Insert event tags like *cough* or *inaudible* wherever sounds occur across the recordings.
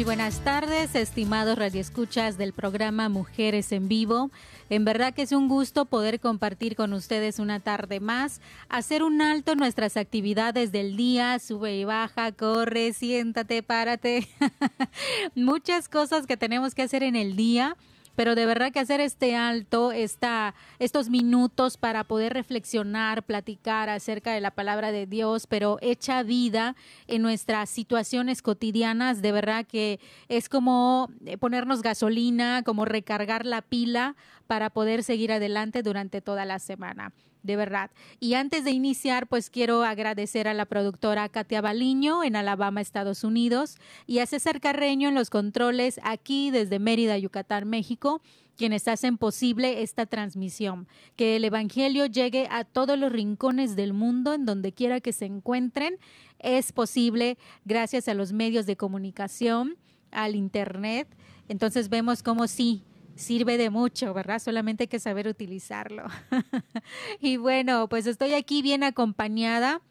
Muy buenas tardes, estimados radioescuchas del programa Mujeres en Vivo. En verdad que es un gusto poder compartir con ustedes una tarde más, hacer un alto en nuestras actividades del día, sube y baja, corre, siéntate, párate. *laughs* Muchas cosas que tenemos que hacer en el día pero de verdad que hacer este alto, esta, estos minutos para poder reflexionar, platicar acerca de la palabra de Dios, pero hecha vida en nuestras situaciones cotidianas, de verdad que es como ponernos gasolina, como recargar la pila para poder seguir adelante durante toda la semana de verdad. Y antes de iniciar, pues quiero agradecer a la productora Katia Baliño en Alabama, Estados Unidos, y a César Carreño en los controles aquí desde Mérida, Yucatán, México, quienes hacen posible esta transmisión. Que el Evangelio llegue a todos los rincones del mundo, en donde quiera que se encuentren. Es posible gracias a los medios de comunicación, al Internet. Entonces vemos cómo sí, sirve de mucho, ¿verdad? Solamente hay que saber utilizarlo. *laughs* y bueno, pues estoy aquí bien acompañada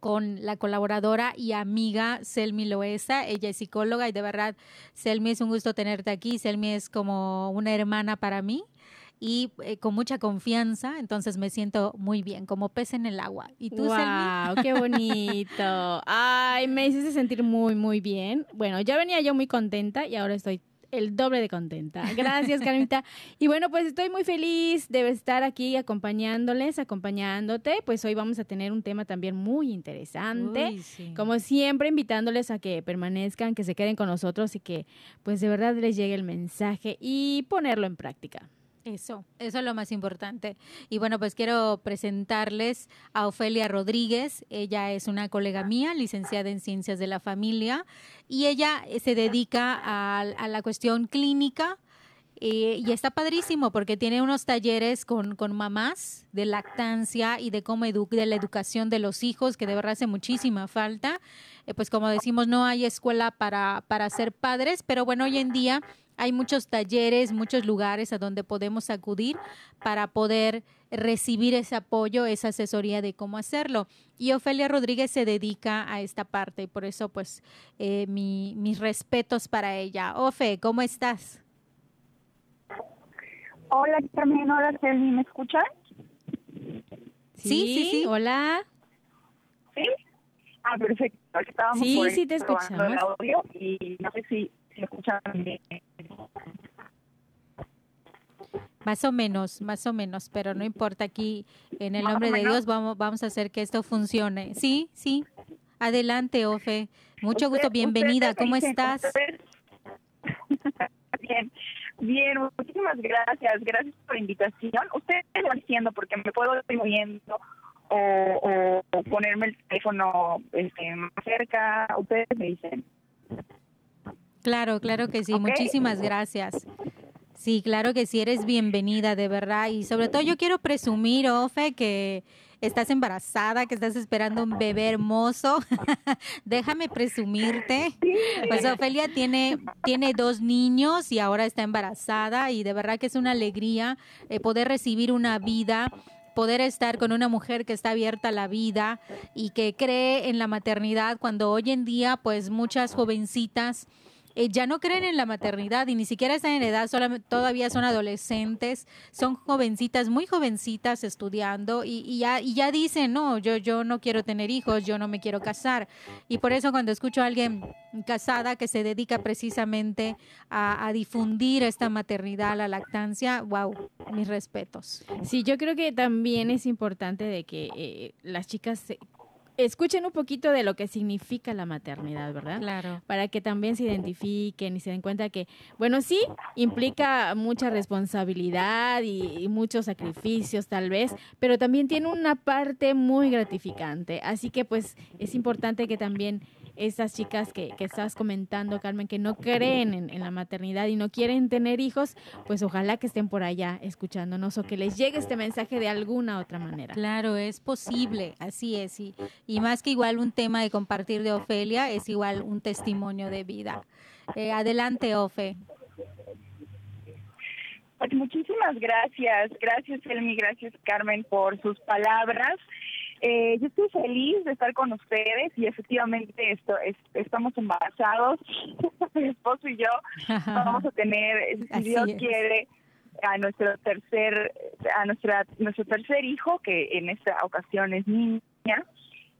con la colaboradora y amiga Selmi Loesa. Ella es psicóloga y de verdad, Selmi, es un gusto tenerte aquí. Selmi es como una hermana para mí y eh, con mucha confianza, entonces me siento muy bien, como pez en el agua. ¿Y tú, wow, qué bonito. *laughs* Ay, me hiciste sentir muy, muy bien. Bueno, ya venía yo muy contenta y ahora estoy el doble de contenta. Gracias, Carmita. *laughs* y bueno, pues estoy muy feliz de estar aquí acompañándoles, acompañándote. Pues hoy vamos a tener un tema también muy interesante. Uy, sí. Como siempre, invitándoles a que permanezcan, que se queden con nosotros y que pues de verdad les llegue el mensaje y ponerlo en práctica. Eso, eso es lo más importante. Y bueno, pues quiero presentarles a Ofelia Rodríguez. Ella es una colega mía, licenciada en Ciencias de la Familia, y ella eh, se dedica a, la cuestión clínica. eh, y está padrísimo porque tiene unos talleres con, con mamás de lactancia y de cómo edu de la educación de los hijos, que de verdad hace muchísima falta. Eh, pues como decimos, no hay escuela para, para ser padres, pero bueno, hoy en día hay muchos talleres, muchos lugares a donde podemos acudir para poder recibir ese apoyo, esa asesoría de cómo hacerlo. Y Ofelia Rodríguez se dedica a esta parte y por eso pues eh, mi, mis respetos para ella. Ofe, ¿cómo estás? Hola, Carmen, hola, Selmi, ¿me escuchan? Sí, sí, sí. Hola. Sí. Ah, perfecto. Estábamos Sí, por sí te probando el escuchamos. audio y no sé si, bien. Más o menos, más o menos, pero no importa aquí, en el nombre de. Dios vamos, vamos a hacer que esto funcione. Sí, sí. Adelante, Ofe. Mucho gusto, bienvenida. ¿Cómo estás? *laughs* bien, bien, muchísimas gracias. Gracias por la invitación. Ustedes lo van diciendo porque me puedo ir moviendo o, o ponerme el teléfono este, más cerca. Ustedes me dicen. Claro, claro que sí. Muchísimas gracias. Sí, claro que sí, eres bienvenida, de verdad. Y sobre todo yo quiero presumir, Ofe, que estás embarazada, que estás esperando un bebé hermoso. *laughs* Déjame presumirte. Pues Ofelia tiene, tiene dos niños y ahora está embarazada y de verdad que es una alegría eh, poder recibir una vida poder estar con una mujer que está abierta a la vida y que cree en la maternidad cuando hoy en día pues muchas jovencitas eh, ya no creen en la maternidad y ni siquiera están en edad, todavía son adolescentes, son jovencitas, muy jovencitas estudiando y, ya, y ya dicen, no, yo, yo no quiero tener hijos, yo no me quiero casar. Y por eso cuando escucho a alguien casada que se dedica precisamente a, difundir esta maternidad, la lactancia, wow, mis respetos. Sí, yo creo que también es importante de que eh, las chicas se, escuchen un poquito de lo que significa la maternidad, ¿verdad? Claro. Para que también se identifiquen y se den cuenta que, bueno, sí, implica mucha responsabilidad y, muchos sacrificios tal vez, pero también tiene una parte muy gratificante. Así que pues es importante que también esas chicas que, que estás comentando, Carmen, que no creen en, la maternidad y no quieren tener hijos, pues ojalá que estén por allá escuchándonos o que les llegue este mensaje de alguna otra manera. Claro, es posible, así es. Y, y más que igual un tema de compartir de Ofelia, es igual un testimonio de vida. Eh, adelante, Ofe. Pues muchísimas gracias, gracias Elmi, gracias Carmen por sus palabras. Eh, yo estoy feliz de estar con ustedes y efectivamente esto, estamos embarazados, *laughs* mi esposo y yo *laughs* vamos a tener, si Dios quiere, a nuestro tercer, a nuestra, nuestro tercer hijo, que en esta ocasión es niña.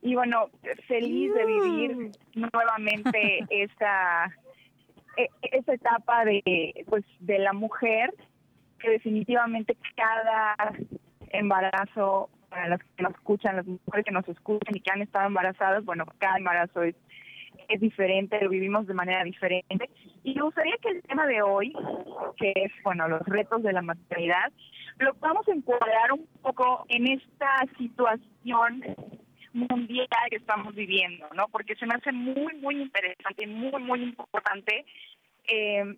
Y bueno, feliz de vivir mm. nuevamente *laughs* esta, e, esta etapa de, pues, de la mujer, que definitivamente cada embarazo para las que nos escuchan, las mujeres que nos escuchan y que han estado embarazadas, bueno, cada embarazo es, es diferente, lo vivimos de manera diferente. Y me gustaría que el tema de hoy, que es, bueno, los retos de la maternidad, lo podamos encuadrar un poco en esta situación mundial que estamos viviendo, ¿no? Porque se me hace muy, muy interesante, muy, muy importante eh,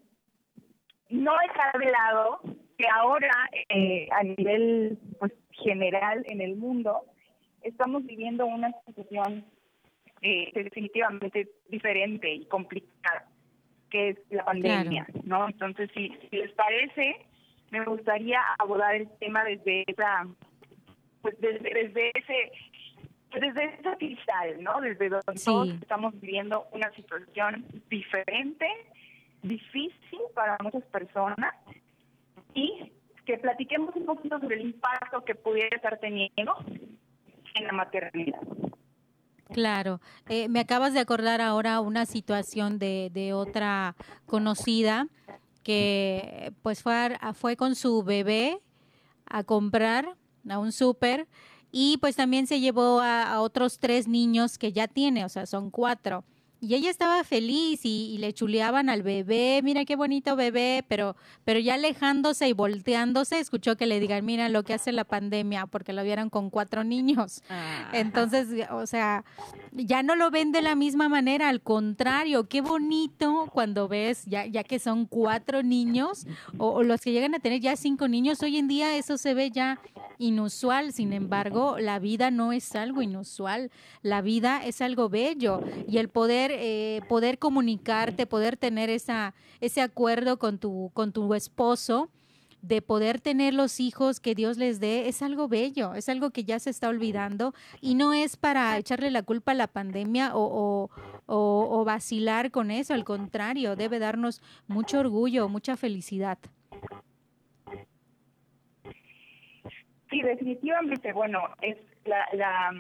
no dejar de lado que ahora eh, a nivel pues general en el mundo estamos viviendo una situación eh, definitivamente diferente y complicada que es la pandemia, ¿no? Entonces, si, les parece, me gustaría abordar el tema desde esa, pues desde, desde ese, desde esa cristal, ¿no? Desde donde todos estamos viviendo una situación diferente, difícil para muchas personas y que platiquemos un poquito sobre el impacto que pudiera estar teniendo en la maternidad. Claro, eh, me acabas de acordar ahora una situación de, otra conocida que pues fue, fue con su bebé a comprar a un súper y pues también se llevó a, otros tres niños que ya tiene, o sea, son cuatro. Y ella estaba feliz y, le chuleaban al bebé, mira qué bonito bebé, pero, pero ya alejándose y volteándose, escuchó que le digan, mira lo que hace la pandemia, porque lo vieron con cuatro niños. Ah. Entonces, o sea, ya no lo ven de la misma manera, al contrario, qué bonito cuando ves, ya, ya que son cuatro niños, o, o los que llegan a tener ya cinco niños, hoy en día eso se ve ya inusual, sin embargo, la vida no es algo inusual, la vida es algo bello y el poder eh, poder comunicarte, poder tener esa, ese acuerdo con tu, con tu esposo, de poder tener los hijos que Dios les dé, es algo bello, es algo que ya se está olvidando y no es para echarle la culpa a la pandemia o, o, vacilar con eso, al contrario, debe darnos mucho orgullo, mucha felicidad. Sí, definitivamente, bueno, es la, la,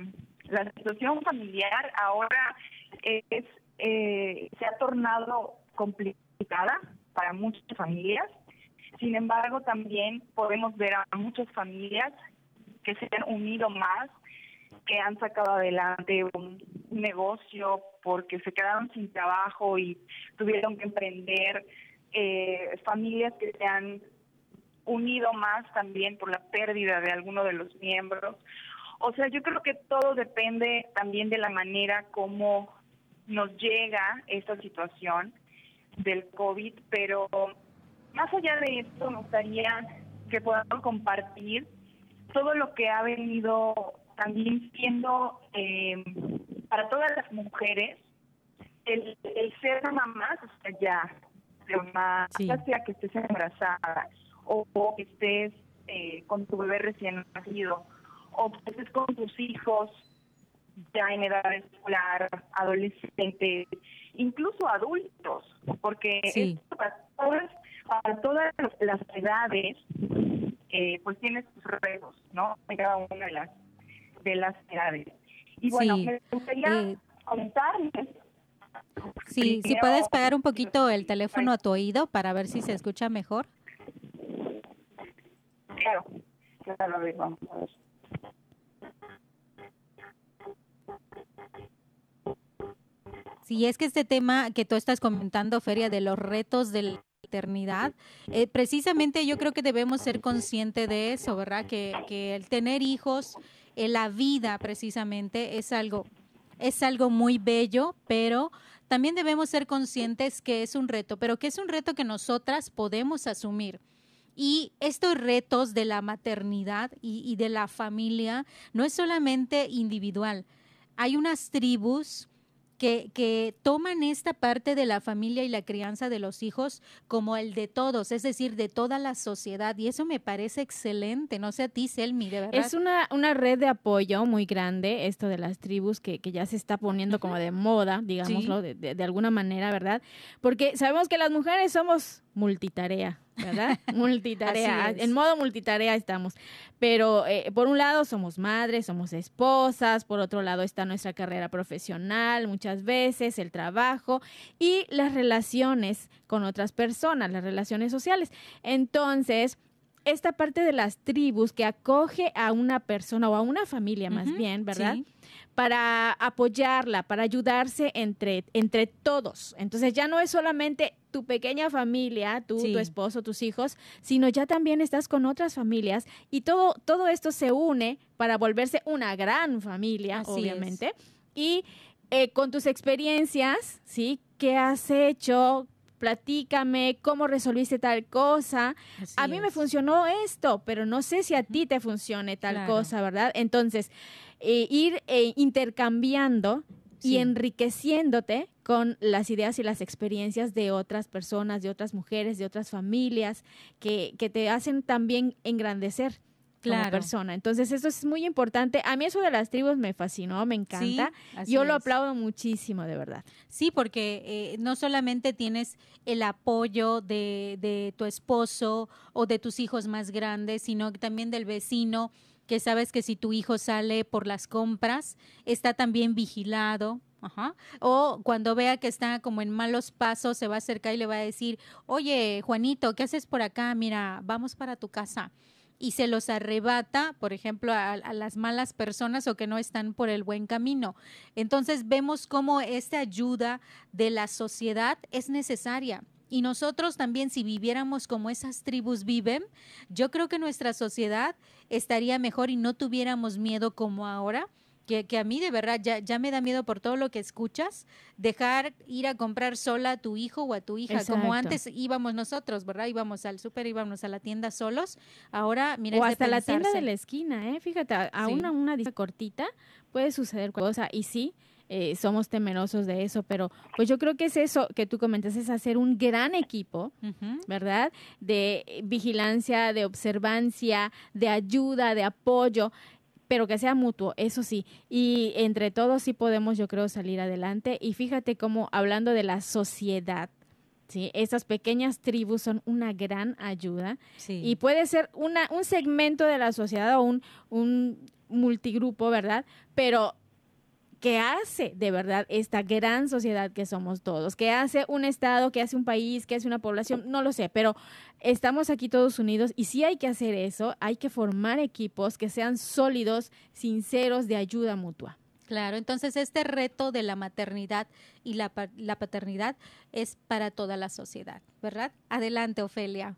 la situación familiar ahora es eh, se ha tornado complicada para muchas familias. Sin embargo, también podemos ver a muchas familias que se han unido más, que han sacado adelante un negocio porque se quedaron sin trabajo y tuvieron que emprender, eh, familias que se han unido más también por la pérdida de alguno de los miembros. O sea, yo creo que todo depende también de la manera como nos llega esta situación del COVID, pero más allá de esto, me gustaría que podamos compartir todo lo que ha venido también siendo eh, para todas las mujeres el, ser mamá, o sea, ya, ya sea que estés embarazada o, que estés eh, con tu bebé recién nacido o que estés con tus hijos ya en edad escolar, adolescentes, incluso adultos, porque para, todas, todas las edades, eh, pues tiene sus retos, ¿no? En cada una de las, de las edades. Y bueno, me gustaría eh, contarles Sí, si puedes pegar un poquito el teléfono a tu oído para ver si se escucha mejor. Claro, claro, a ver, vamos a ver. Sí, es que este tema que tú estás comentando, Feria, de los retos de la eternidad, eh, precisamente yo creo que debemos ser conscientes de eso, ¿verdad? Que, el tener hijos en la vida precisamente es algo, es algo muy bello, pero también debemos ser conscientes que es un reto, pero que es un reto que nosotras podemos asumir. Y estos retos de la maternidad y, de la familia no es solamente individual. Hay unas tribus que, que, toman esta parte de la familia y la crianza de los hijos como el de todos, es decir, de toda la sociedad. Y eso me parece excelente. No sé a ti, Selmi, de verdad. Es una, una red de apoyo muy grande, esto de las tribus, que, que ya se está poniendo como de moda, digámoslo, de, de, de alguna manera, ¿verdad? Porque sabemos que las mujeres somos multitarea, ¿verdad? *laughs* multitarea, en modo multitarea estamos. Pero eh, por un lado somos madres, somos esposas, por otro lado está nuestra carrera profesional muchas veces, el trabajo y las relaciones con otras personas, las relaciones sociales. Entonces, esta parte de las tribus que acoge a una persona o a una familia más bien, ¿verdad? Para apoyarla, para ayudarse entre, entre todos. Entonces ya no es solamente tu pequeña familia, tú, tu esposo, tus hijos, sino ya también estás con otras familias y todo, todo esto se une para volverse una gran familia, obviamente. Y eh, con tus experiencias, ¿sí? ¿Qué has hecho? platícame cómo resolviste tal cosa. a mí me funcionó esto, pero no sé si a ti te funcione tal cosa, ¿verdad? Entonces, eh, ir eh, intercambiando y enriqueciéndote con las ideas y las experiencias de otras personas, de otras mujeres, de otras familias, que, que te hacen también engrandecer claro. persona. Entonces, eso es muy importante. A mí eso de las tribus me fascinó, me encanta. Yo lo aplaudo muchísimo, de verdad. Sí, porque eh, no solamente tienes el apoyo de, de tu esposo o de tus hijos más grandes, sino también del vecino que sabes que si tu hijo sale por las compras, está también vigilado, Ajá. O cuando vea que está como en malos pasos, se va a acercar y le va a decir, oye, Juanito, ¿qué haces por acá? Mira, vamos para tu casa y se los arrebata, por ejemplo, a, las malas personas o que no están por el buen camino. Entonces vemos cómo esta ayuda de la sociedad es necesaria. Y nosotros también, si viviéramos como esas tribus viven, yo creo que nuestra sociedad estaría mejor y no tuviéramos miedo como ahora que, a mí de verdad ya, ya me da miedo por todo lo que escuchas, dejar ir a comprar sola a tu hijo o a tu hija, como antes íbamos nosotros, ¿verdad? Íbamos al súper, íbamos a la tienda solos, ahora mira. O hasta la tienda de la esquina, ¿eh? Fíjate, a una, una cortita puede suceder cosa y sí, eh, somos temerosos de eso, pero pues yo creo que es eso que tú comentas, es hacer un gran equipo, ¿verdad? De vigilancia, de observancia, de ayuda, de apoyo pero que sea mutuo, eso sí. Y entre todos sí podemos, yo creo, salir adelante. Y fíjate cómo, hablando de la sociedad, ¿sí? Esas pequeñas tribus son una gran ayuda. Y puede ser una, un segmento de la sociedad o un, un multigrupo, ¿verdad? Pero que hace de verdad esta gran sociedad que somos todos, que hace un Estado, que hace un país, que hace una población, no lo sé, pero estamos aquí todos unidos y si hay que hacer eso, hay que formar equipos que sean sólidos, sinceros, de ayuda mutua. Claro, entonces este reto de la maternidad y la, la paternidad es para toda la sociedad, ¿verdad? Adelante, Ofelia.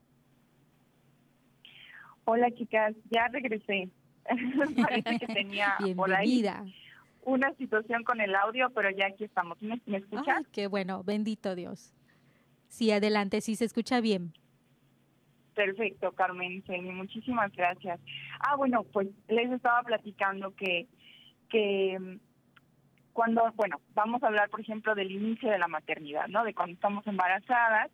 Hola, chicas, ya regresé. *laughs* Parece que tenía *laughs* por ahí una situación con el audio, pero ya aquí estamos. ¿Me, me escuchas? qué bueno, bendito Dios. Sí, adelante, sí se escucha bien. Perfecto, Carmen, muchísimas gracias. Ah, bueno, pues les estaba platicando que, que mm, cuando, bueno, vamos a hablar, por ejemplo, del inicio de la maternidad, ¿no? De cuando estamos embarazadas,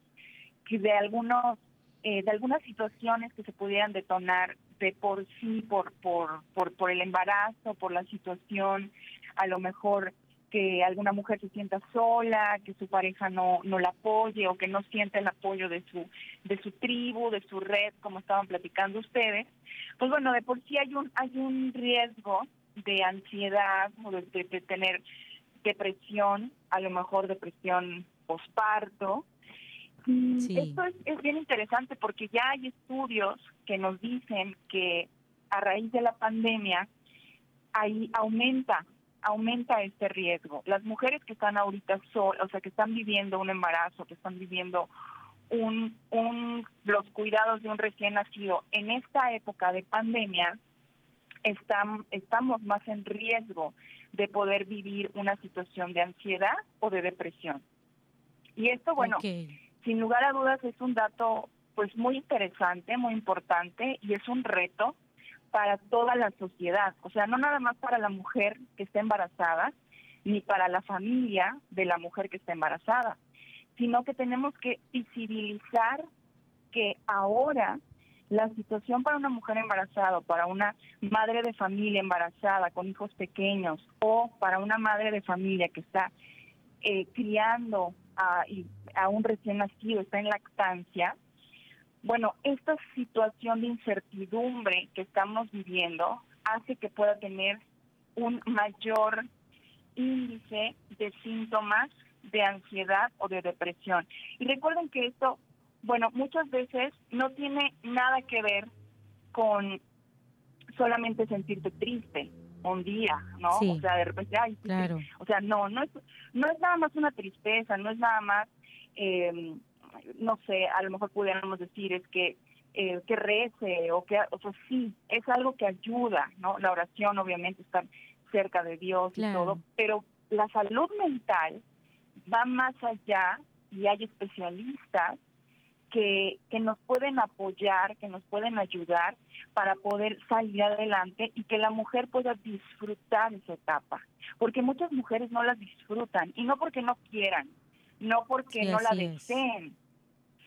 que de algunos, eh, de algunas situaciones que se pudieran detonar de por sí, por, por, por, por el embarazo, por la situación a lo mejor que alguna mujer se sienta sola, que su pareja no, no la apoye o que no siente el apoyo de su, de su tribu, de su red, como estaban platicando ustedes, pues bueno, de por sí hay un, hay un riesgo de ansiedad o de, de tener depresión, a lo mejor depresión posparto, esto es, bien interesante porque ya hay estudios que nos dicen que a raíz de la pandemia ahí aumenta aumenta este riesgo. Las mujeres que están ahorita solas, o sea, que están viviendo un embarazo, que están viviendo un, un, los cuidados de un recién nacido en esta época de pandemia, están, estamos más en riesgo de poder vivir una situación de ansiedad o de depresión. Y esto, bueno, sin lugar a dudas es un dato pues muy interesante, muy importante y es un reto para toda la sociedad, o sea, no nada más para la mujer que está embarazada, ni para la familia de la mujer que está embarazada, sino que tenemos que visibilizar que ahora la situación para una mujer embarazada, para una madre de familia embarazada con hijos pequeños o para una madre de familia que está eh, criando a, a un recién nacido, está en lactancia, bueno, esta situación de incertidumbre que estamos viviendo hace que pueda tener un mayor índice de síntomas de ansiedad o de depresión. Y recuerden que esto, bueno, muchas veces no tiene nada que ver con solamente sentirte triste un día, ¿no? o sea, de repente, ay, claro. o sea, no, no es, no es nada más una tristeza, no es nada más, eh, no sé, a lo mejor pudiéramos decir es que eh, que rece o que, o sea, sí, es algo que ayuda, ¿no? La oración, obviamente, estar cerca de Dios y todo, pero la salud mental va más allá y hay especialistas que, que nos pueden apoyar, que nos pueden ayudar para poder salir adelante y que la mujer pueda disfrutar esa etapa. Porque muchas mujeres no las disfrutan y no porque no quieran, no porque no la deseen,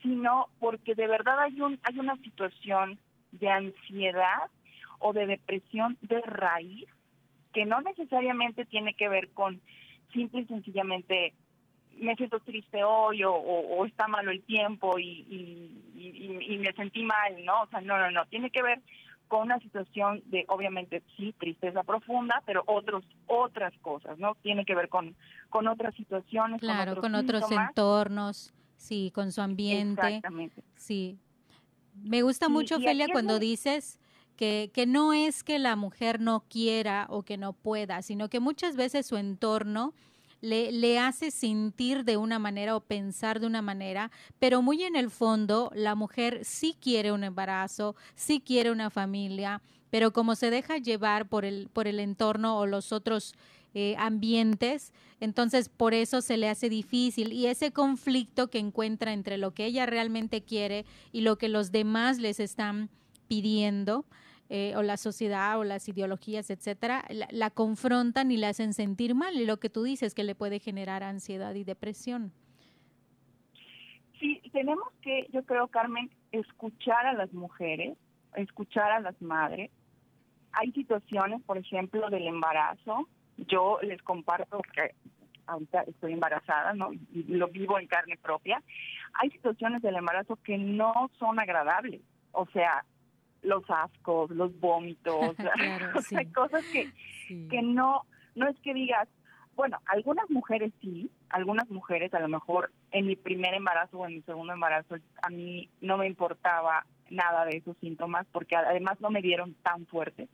sino porque de verdad hay, un, hay una situación de ansiedad o de depresión de raíz que no necesariamente tiene que ver con simple y sencillamente me siento triste hoy o, está malo el tiempo y, y, me sentí mal, ¿no? O sea, no, no, no, tiene que ver con una situación de, obviamente, sí, tristeza profunda, pero otros, otras cosas, ¿no? Tiene que ver con, con otras situaciones. Claro, con otros, entornos, sí, con su ambiente. Exactamente. Sí. Me gusta mucho, Felia, cuando dices que, que no es que la mujer no quiera o que no pueda, sino que muchas veces su entorno le, le hace sentir de una manera o pensar de una manera, pero muy en el fondo la mujer sí quiere un embarazo, sí quiere una familia, pero como se deja llevar por el, por el entorno o los otros eh, ambientes, entonces por eso se le hace difícil y ese conflicto que encuentra entre lo que ella realmente quiere y lo que los demás les están pidiendo, eh, o la sociedad o las ideologías, etcétera, la, confrontan y la hacen sentir mal. Y lo que tú dices que le puede generar ansiedad y depresión. Sí, tenemos que, yo creo, Carmen, escuchar a las mujeres, escuchar a las madres. Hay situaciones, por ejemplo, del embarazo. Yo les comparto que ahorita estoy embarazada, ¿no? Y lo vivo en carne propia. Hay situaciones del embarazo que no son agradables. O sea, los ascos, los vómitos, *laughs* *laughs* o sea, cosas que, que no, no es que digas, bueno, algunas mujeres sí, algunas mujeres a lo mejor en mi primer embarazo o en mi segundo embarazo a mí no me importaba nada de esos síntomas porque además no me dieron tan fuerte.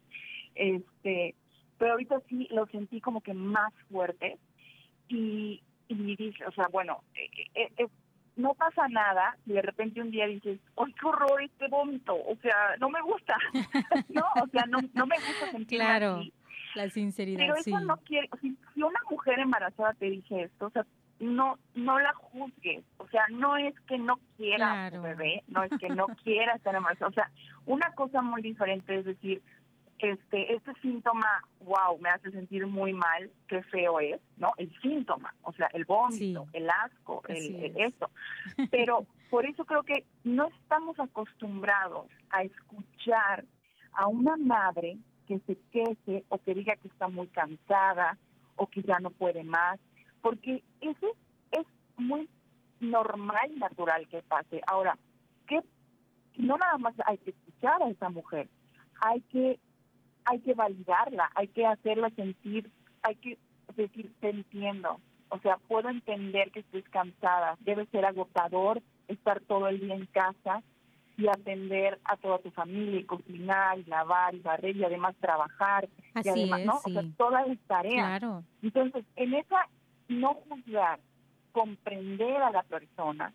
Este, pero ahorita sí lo sentí como que más fuerte y, y dije, o sea, bueno, eh, eh, eh no pasa nada y de repente un día dices, ¡ay, qué horror este vómito! O sea, no me gusta, *laughs* ¿no? O sea, no, no me gusta sentir Claro, la sinceridad, Pero eso no quiere, si, una mujer embarazada te dice esto, o sea, no no la juzgues, o sea, no es que no quiera a bebé, no es que no quiera estar embarazada, o sea, una cosa muy diferente es decir, este, este síntoma, wow, me hace sentir muy mal, qué feo es, ¿no? El síntoma, o sea, el vómito, el asco, el, esto. *laughs* Pero por eso creo que no estamos acostumbrados a escuchar a una madre que se queje o que diga que está muy cansada o que ya no puede más, porque eso es muy normal y natural que pase. Ahora, que no nada más hay que escuchar a esa mujer, hay que hay que validarla, hay que hacerla sentir, hay que decir, te entiendo, o sea, puedo entender que estés cansada, debe ser agotador estar todo el día en casa y atender a toda tu familia, y cocinar, y lavar, y barrer, y además trabajar, Así y además, es, ¿no? sí. O sea, todas las tareas. Claro. Entonces, en esa no juzgar, comprender a la persona,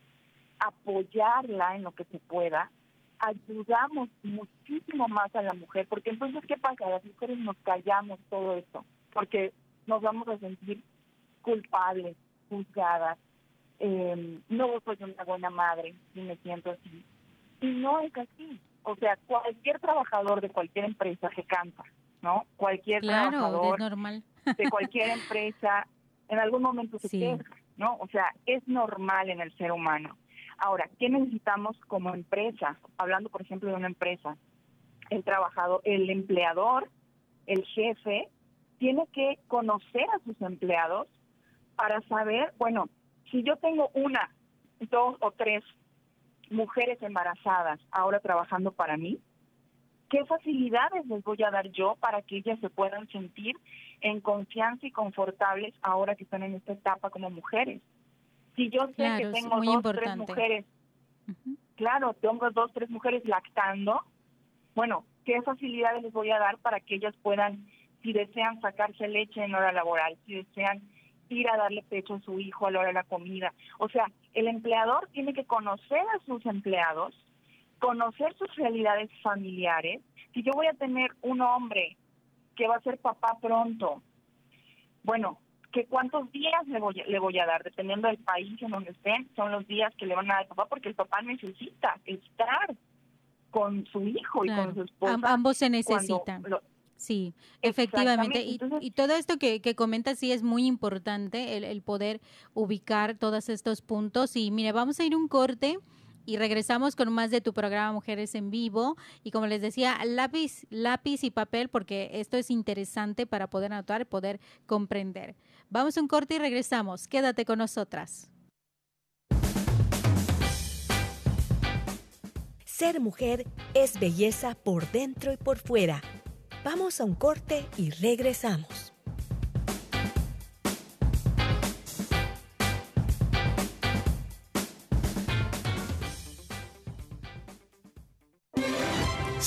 apoyarla en lo que se pueda, ayudamos muchísimo más a la mujer, porque entonces, ¿qué pasa? Las mujeres nos callamos todo esto, porque nos vamos a sentir culpables, juzgadas, eh, no soy una buena madre y me siento así. Y no es así. O sea, cualquier trabajador de cualquier empresa se cansa, ¿no? Cualquier Claro, trabajador normal. de cualquier *laughs* empresa en algún momento se Sí. queja, ¿no? O sea, es normal en el ser humano. Ahora, ¿qué necesitamos como empresa? Hablando, por ejemplo, de una empresa, el trabajador, el empleador, el jefe, tiene que conocer a sus empleados para saber, bueno, si yo tengo una, dos o tres mujeres embarazadas ahora trabajando para mí, ¿qué facilidades les voy a dar yo para que ellas se puedan sentir en confianza y confortables ahora que están en esta etapa como mujeres? Si yo sé Claro, que tengo dos, tres importante. mujeres, Ujú. claro, tengo dos, tres mujeres lactando, bueno, ¿qué facilidades les voy a dar para que ellas puedan, si desean sacarse leche en hora laboral, si desean ir a darle pecho a su hijo a la hora de la comida? O sea, el empleador tiene que conocer a sus empleados, conocer sus realidades familiares. Si yo voy a tener un hombre que va a ser papá pronto, bueno, que cuántos días le voy, le voy a dar, dependiendo del país en donde estén, son los días que le van a dar al papá, porque el papá necesita estar con su hijo y Claro. con su esposa. Am- ambos se necesitan. lo- Sí, efectivamente. Y, entonces- y todo esto que, que comentas sí es muy importante, el, el poder ubicar todos estos puntos. Y mire, vamos a ir un corte y regresamos con más de tu programa Mujeres en Vivo. Y como les decía, lápiz, lápiz y papel, porque esto es interesante para poder anotar y poder comprender. Vamos a un corte y regresamos. Quédate con nosotras. Ser mujer es belleza por dentro y por fuera. Vamos a un corte y regresamos.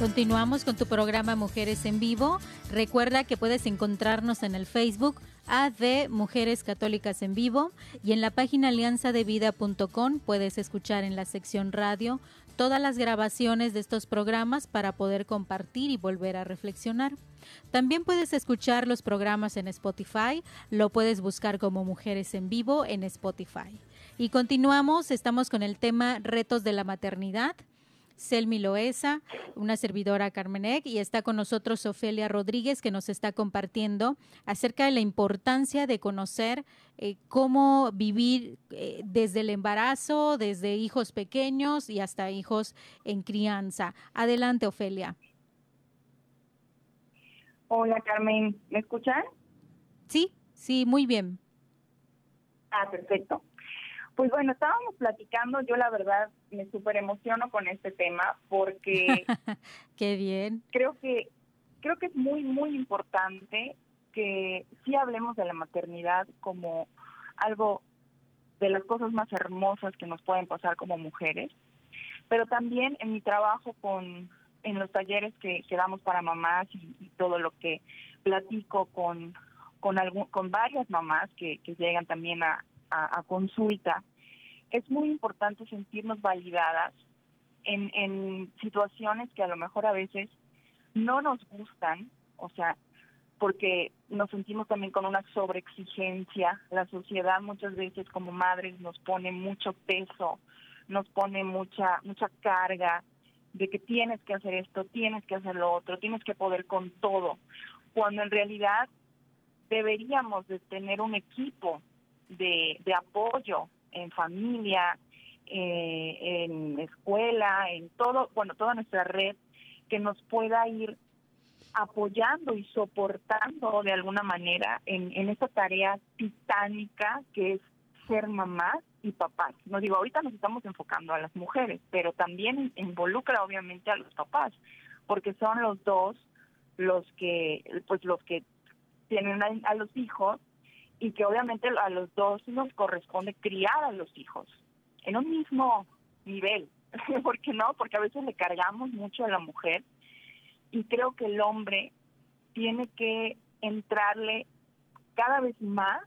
Continuamos con tu programa Mujeres en Vivo. Recuerda que puedes encontrarnos en el Facebook AD Mujeres Católicas en Vivo y en la página alianzadevida.com puedes escuchar en la sección radio todas las grabaciones de estos programas para poder compartir y volver a reflexionar. También puedes escuchar los programas en Spotify, lo puedes buscar como Mujeres en Vivo en Spotify. Y continuamos, estamos con el tema Retos de la Maternidad. Selmi Loesa, una servidora Carmenec, y está con nosotros Ofelia Rodríguez, que nos está compartiendo acerca de la importancia de conocer eh, cómo vivir eh, desde el embarazo, desde hijos pequeños y hasta hijos en crianza. Adelante, Ofelia. Hola Carmen, ¿me escuchan? Sí, sí, muy bien. Ah, perfecto. Pues bueno, estábamos platicando, yo la verdad me súper emociono con este tema porque *laughs* Qué bien. creo que creo que es muy muy importante que sí hablemos de la maternidad como algo de las cosas más hermosas que nos pueden pasar como mujeres, pero también en mi trabajo con en los talleres que, que damos para mamás y, todo lo que platico con con, algún, con varias mamás que, que llegan también a, a, consulta, es muy importante sentirnos validadas en, en situaciones que a lo mejor a veces no nos gustan, o sea, porque nos sentimos también con una sobreexigencia. La sociedad muchas veces como madres nos pone mucho peso, nos pone mucha mucha carga de que tienes que hacer esto, tienes que hacer lo otro, tienes que poder con todo, cuando en realidad deberíamos de tener un equipo de, de apoyo en familia, eh, en escuela, en todo, bueno, toda nuestra red que nos pueda ir apoyando y soportando de alguna manera en, en esta tarea titánica que es ser mamás y papás. No digo, ahorita nos estamos enfocando a las mujeres, pero también involucra obviamente a los papás, porque son los dos los que, pues los que tienen a, los hijos y que obviamente a los dos nos corresponde criar a los hijos en un mismo nivel. *laughs* ¿Por qué no? Porque a veces le cargamos mucho a la mujer y creo que el hombre tiene que entrarle cada vez más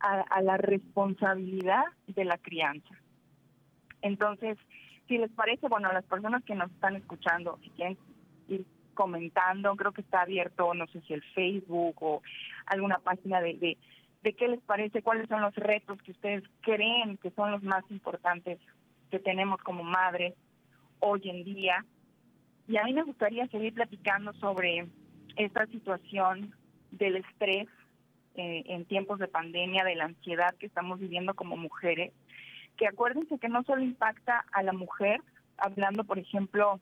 a, la responsabilidad de la crianza. Entonces, si les parece, bueno, a las personas que nos están escuchando, si quieren ir comentando, creo que está abierto, no sé si el Facebook o alguna página de, de, qué les parece, cuáles son los retos que ustedes creen que son los más importantes que tenemos como madres hoy en día. Y a mí me gustaría seguir platicando sobre esta situación del estrés eh, en tiempos de pandemia, de la ansiedad que estamos viviendo como mujeres, que acuérdense que no solo impacta a la mujer, hablando por ejemplo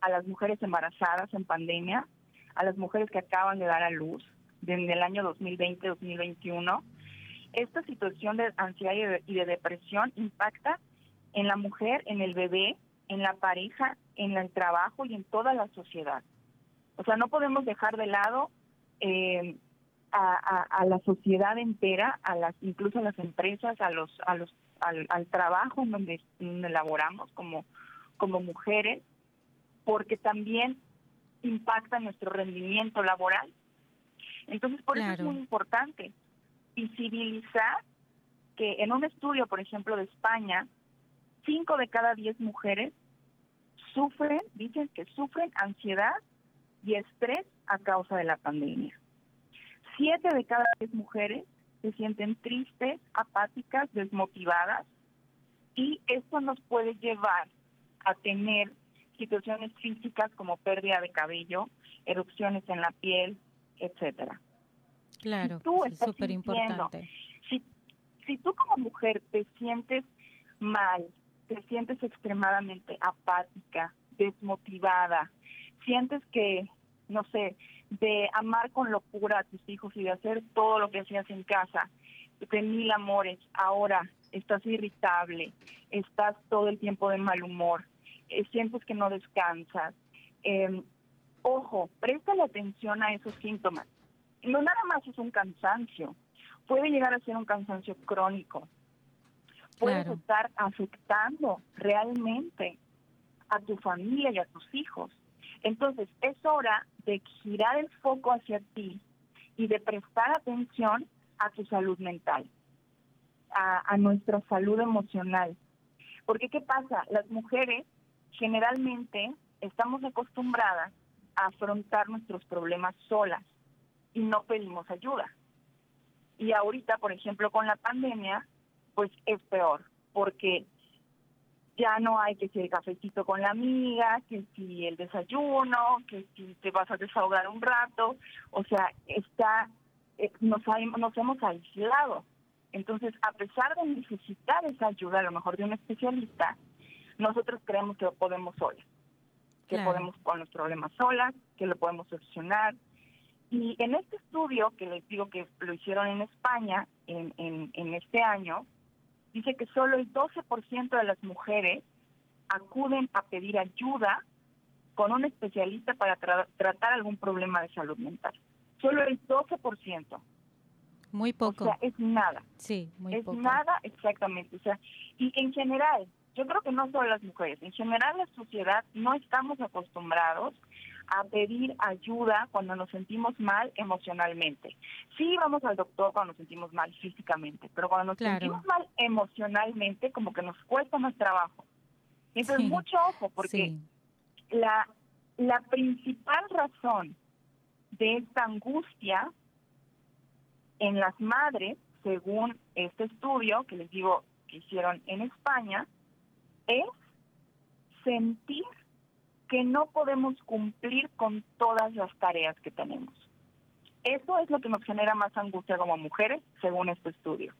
a las mujeres embarazadas en pandemia, a las mujeres que acaban de dar a luz desde el año 2020-2021, esta situación de ansiedad y de depresión impacta en la mujer, en el bebé, en la pareja, en el trabajo y en toda la sociedad. O sea, no podemos dejar de lado eh, a, la sociedad entera, a las incluso a las empresas, a los a los al, trabajo en donde, elaboramos como como mujeres, porque también impacta nuestro rendimiento laboral. Entonces, por eso es muy importante visibilizar que en un estudio, por ejemplo, de España, cinco de cada diez mujeres sufren, dicen que sufren ansiedad y estrés a causa de la pandemia. Siete de cada diez mujeres se sienten tristes, apáticas, desmotivadas y esto nos puede llevar a tener situaciones físicas como pérdida de cabello, erupciones en la piel, etcétera. Claro, es súper importante. Si, si tú como mujer te sientes mal, te sientes extremadamente apática, desmotivada, sientes que, no sé, de amar con locura a tus hijos y de hacer todo lo que hacías en casa, de mil amores, ahora estás irritable, estás todo el tiempo de mal humor, eh, sientes que no descansas. Eh, ojo, préstale atención a esos síntomas. No nada más es un cansancio, puede llegar a ser un cansancio crónico. Puedes estar afectando realmente a tu familia y a tus hijos. Entonces, es hora de girar el foco hacia ti y de prestar atención a tu salud mental, a, nuestra salud emocional. Porque, ¿qué pasa? Las mujeres generalmente estamos acostumbradas a afrontar nuestros problemas solas y no pedimos ayuda. Y ahorita, por ejemplo, con la pandemia, pues es peor, porque ya no hay que si el cafecito con la amiga, que si el desayuno, que si te vas a desahogar un rato, o sea, está eh, nos, nos hemos aislado. Entonces, a pesar de necesitar esa ayuda, a lo mejor de un especialista, nosotros creemos que lo podemos solas, que podemos con los problemas solas, que lo podemos solucionar. Y en este estudio, que les digo que lo hicieron en España en, en, en este año, dice que solo el 12% de las mujeres acuden a pedir ayuda con un especialista para tratar algún problema de salud mental. Solo el 12%. Muy poco. O sea, es nada. Sí, muy es poco. nada exactamente. O sea, y en general, yo creo que no solo las mujeres, en general la sociedad no estamos acostumbrados a pedir ayuda cuando nos sentimos mal emocionalmente. Sí, vamos al doctor cuando nos sentimos mal físicamente, pero cuando nos Claro. sentimos mal emocionalmente, como que nos cuesta más trabajo. Entonces, Sí. mucho ojo, porque Sí, la, la principal razón de esta angustia en las madres, según este estudio que les digo que hicieron en España, es sentir que no podemos cumplir con todas las tareas que tenemos. Eso es lo que nos genera más angustia como mujeres, según este estudio.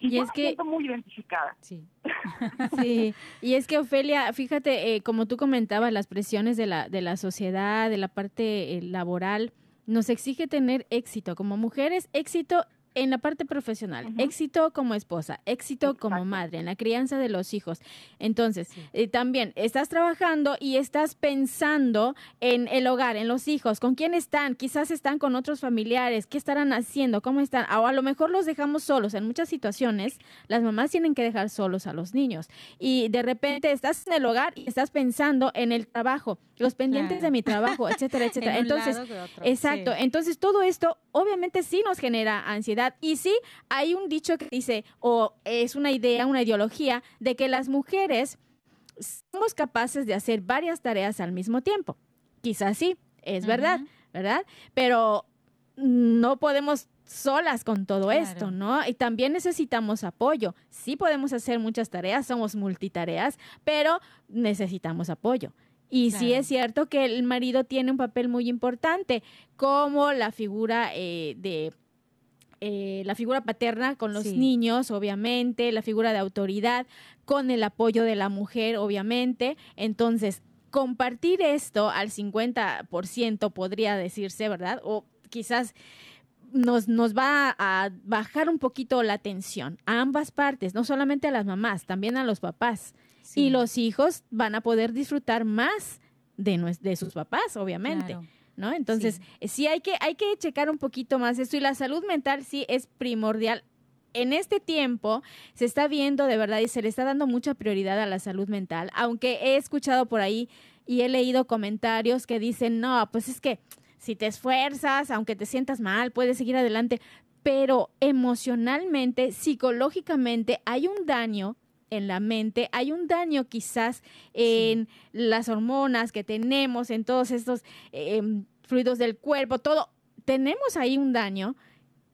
Y, Y yo es me que- siento muy identificada. sí. *laughs* Sí, y es que Ofelia, fíjate, eh, como tú comentabas, las presiones de la, de la sociedad, de la parte eh, laboral, nos exige tener éxito como mujeres, éxito en la parte profesional, éxito como esposa, éxito como madre, en la crianza de los hijos. Entonces, Sí. eh, también estás trabajando y estás pensando en el hogar, en los hijos, con quién están, quizás están con otros familiares, qué estarán haciendo, cómo están, o a lo mejor los dejamos solos. En muchas situaciones, las mamás tienen que dejar solos a los niños y de repente estás en el hogar y estás pensando en el trabajo, los pendientes Claro. de mi trabajo, etcétera, *laughs* etcétera. En Entonces, otro, Exacto, sí. entonces todo esto obviamente sí nos genera ansiedad y sí hay un dicho que dice, o es una idea, una ideología, de que las mujeres somos capaces de hacer varias tareas al mismo tiempo. Quizás sí, es verdad. ¿verdad? Pero no podemos solas con todo Claro. esto, ¿no? Y también necesitamos apoyo. Sí podemos hacer muchas tareas, somos multitareas, pero necesitamos apoyo. Y sí es cierto que el marido tiene un papel muy importante como la figura eh, de eh, la figura paterna con los Sí. niños, obviamente, la figura de autoridad, con el apoyo de la mujer, obviamente. Entonces, compartir esto al 50% podría decirse, ¿verdad? O quizás nos, nos va a bajar un poquito la tensión a ambas partes, no solamente a las mamás, también a los papás. Sí, Y los hijos van a poder disfrutar más de, de sus papás, obviamente. claro. ¿No? Entonces, eh, sí, hay que, hay que checar un poquito más esto y la salud mental sí es primordial. En este tiempo se está viendo de verdad y se le está dando mucha prioridad a la salud mental, aunque he escuchado por ahí y he leído comentarios que dicen, no, pues es que si te esfuerzas, aunque te sientas mal, puedes seguir adelante, pero emocionalmente, psicológicamente hay un daño en la mente, hay un daño quizás en las hormonas que tenemos, en todos estos eh, fluidos del cuerpo, todo. Tenemos ahí un daño